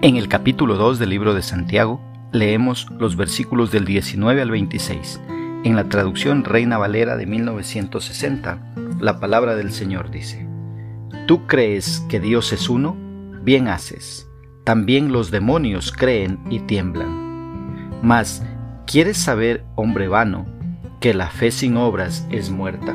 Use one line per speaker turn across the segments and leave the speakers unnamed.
En el capítulo 2 del libro de Santiago leemos los versículos del 19 al 26. En la traducción Reina Valera de 1960, la palabra del Señor dice, ¿Tú crees que Dios es uno? Bien haces. También los demonios creen y tiemblan. Mas, ¿quieres saber, hombre vano, que la fe sin obras es muerta?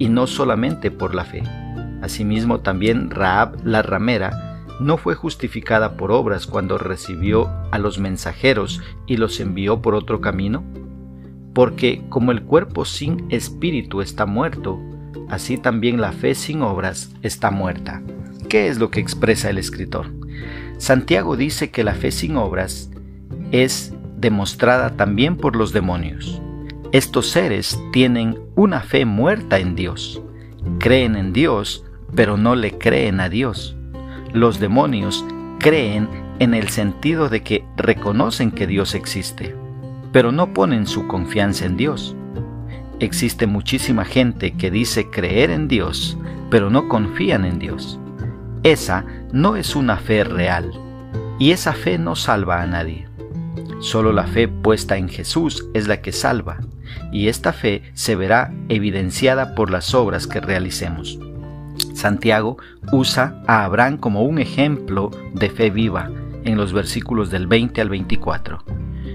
y no solamente por la fe. Asimismo también Raab la ramera no fue justificada por obras cuando recibió a los mensajeros y los envió por otro camino, porque como el cuerpo sin espíritu está muerto, así también la fe sin obras está muerta. ¿Qué es lo que expresa el escritor? Santiago dice que la fe sin obras es demostrada también por los demonios. Estos seres tienen una fe muerta en Dios. Creen en Dios, pero no le creen a Dios. Los demonios creen en el sentido de que reconocen que Dios existe, pero no ponen su confianza en Dios. Existe muchísima gente que dice creer en Dios, pero no confían en Dios. Esa no es una fe real, y esa fe no salva a nadie. Solo la fe puesta en Jesús es la que salva, y esta fe se verá evidenciada por las obras que realicemos. Santiago usa a Abraham como un ejemplo de fe viva en los versículos del 20 al 24,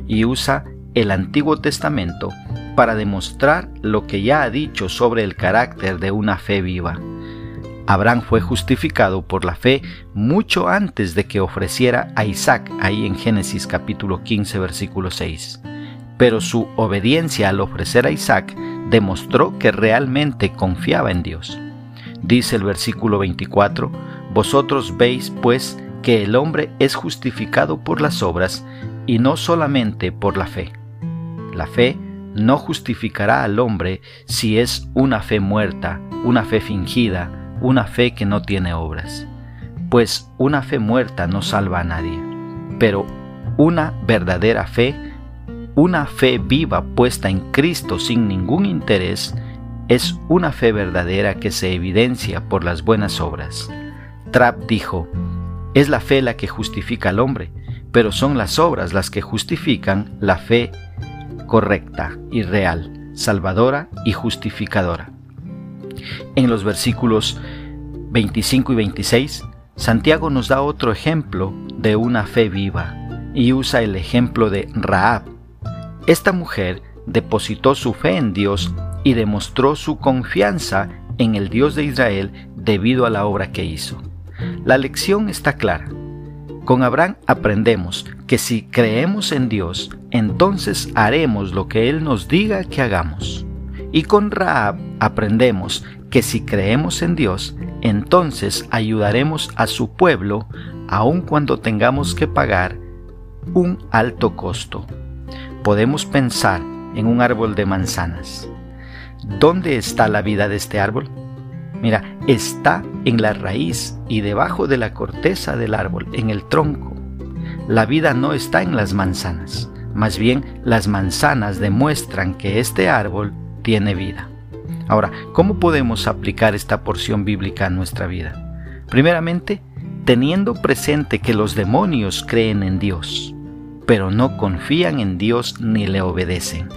y usa el Antiguo Testamento para demostrar lo que ya ha dicho sobre el carácter de una fe viva. Abraham fue justificado por la fe mucho antes de que ofreciera a Isaac, ahí en Génesis capítulo 15 versículo 6. Pero su obediencia al ofrecer a Isaac demostró que realmente confiaba en Dios. Dice el versículo 24, Vosotros veis pues que el hombre es justificado por las obras y no solamente por la fe. La fe no justificará al hombre si es una fe muerta, una fe fingida, una fe que no tiene obras, pues una fe muerta no salva a nadie, pero una verdadera fe, una fe viva puesta en Cristo sin ningún interés, es una fe verdadera que se evidencia por las buenas obras. Trapp dijo, es la fe la que justifica al hombre, pero son las obras las que justifican la fe correcta y real, salvadora y justificadora. En los versículos 25 y 26, Santiago nos da otro ejemplo de una fe viva y usa el ejemplo de Raab. Esta mujer depositó su fe en Dios y demostró su confianza en el Dios de Israel debido a la obra que hizo. La lección está clara. Con Abraham aprendemos que si creemos en Dios, entonces haremos lo que Él nos diga que hagamos. Y con Raab aprendemos que si creemos en Dios, entonces ayudaremos a su pueblo aun cuando tengamos que pagar un alto costo. Podemos pensar en un árbol de manzanas. ¿Dónde está la vida de este árbol? Mira, está en la raíz y debajo de la corteza del árbol, en el tronco. La vida no está en las manzanas, más bien las manzanas demuestran que este árbol tiene vida. Ahora, ¿cómo podemos aplicar esta porción bíblica a nuestra vida? Primeramente, teniendo presente que los demonios creen en Dios, pero no confían en Dios ni le obedecen.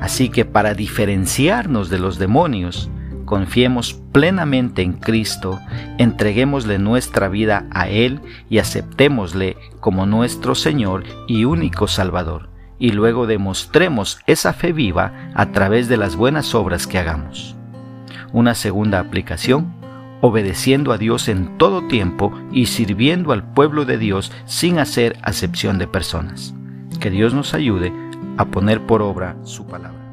Así que para diferenciarnos de los demonios, confiemos plenamente en Cristo, entreguémosle nuestra vida a Él y aceptémosle como nuestro Señor y único Salvador y luego demostremos esa fe viva a través de las buenas obras que hagamos. Una segunda aplicación, obedeciendo a Dios en todo tiempo y sirviendo al pueblo de Dios sin hacer acepción de personas. Que Dios nos ayude a poner por obra su palabra.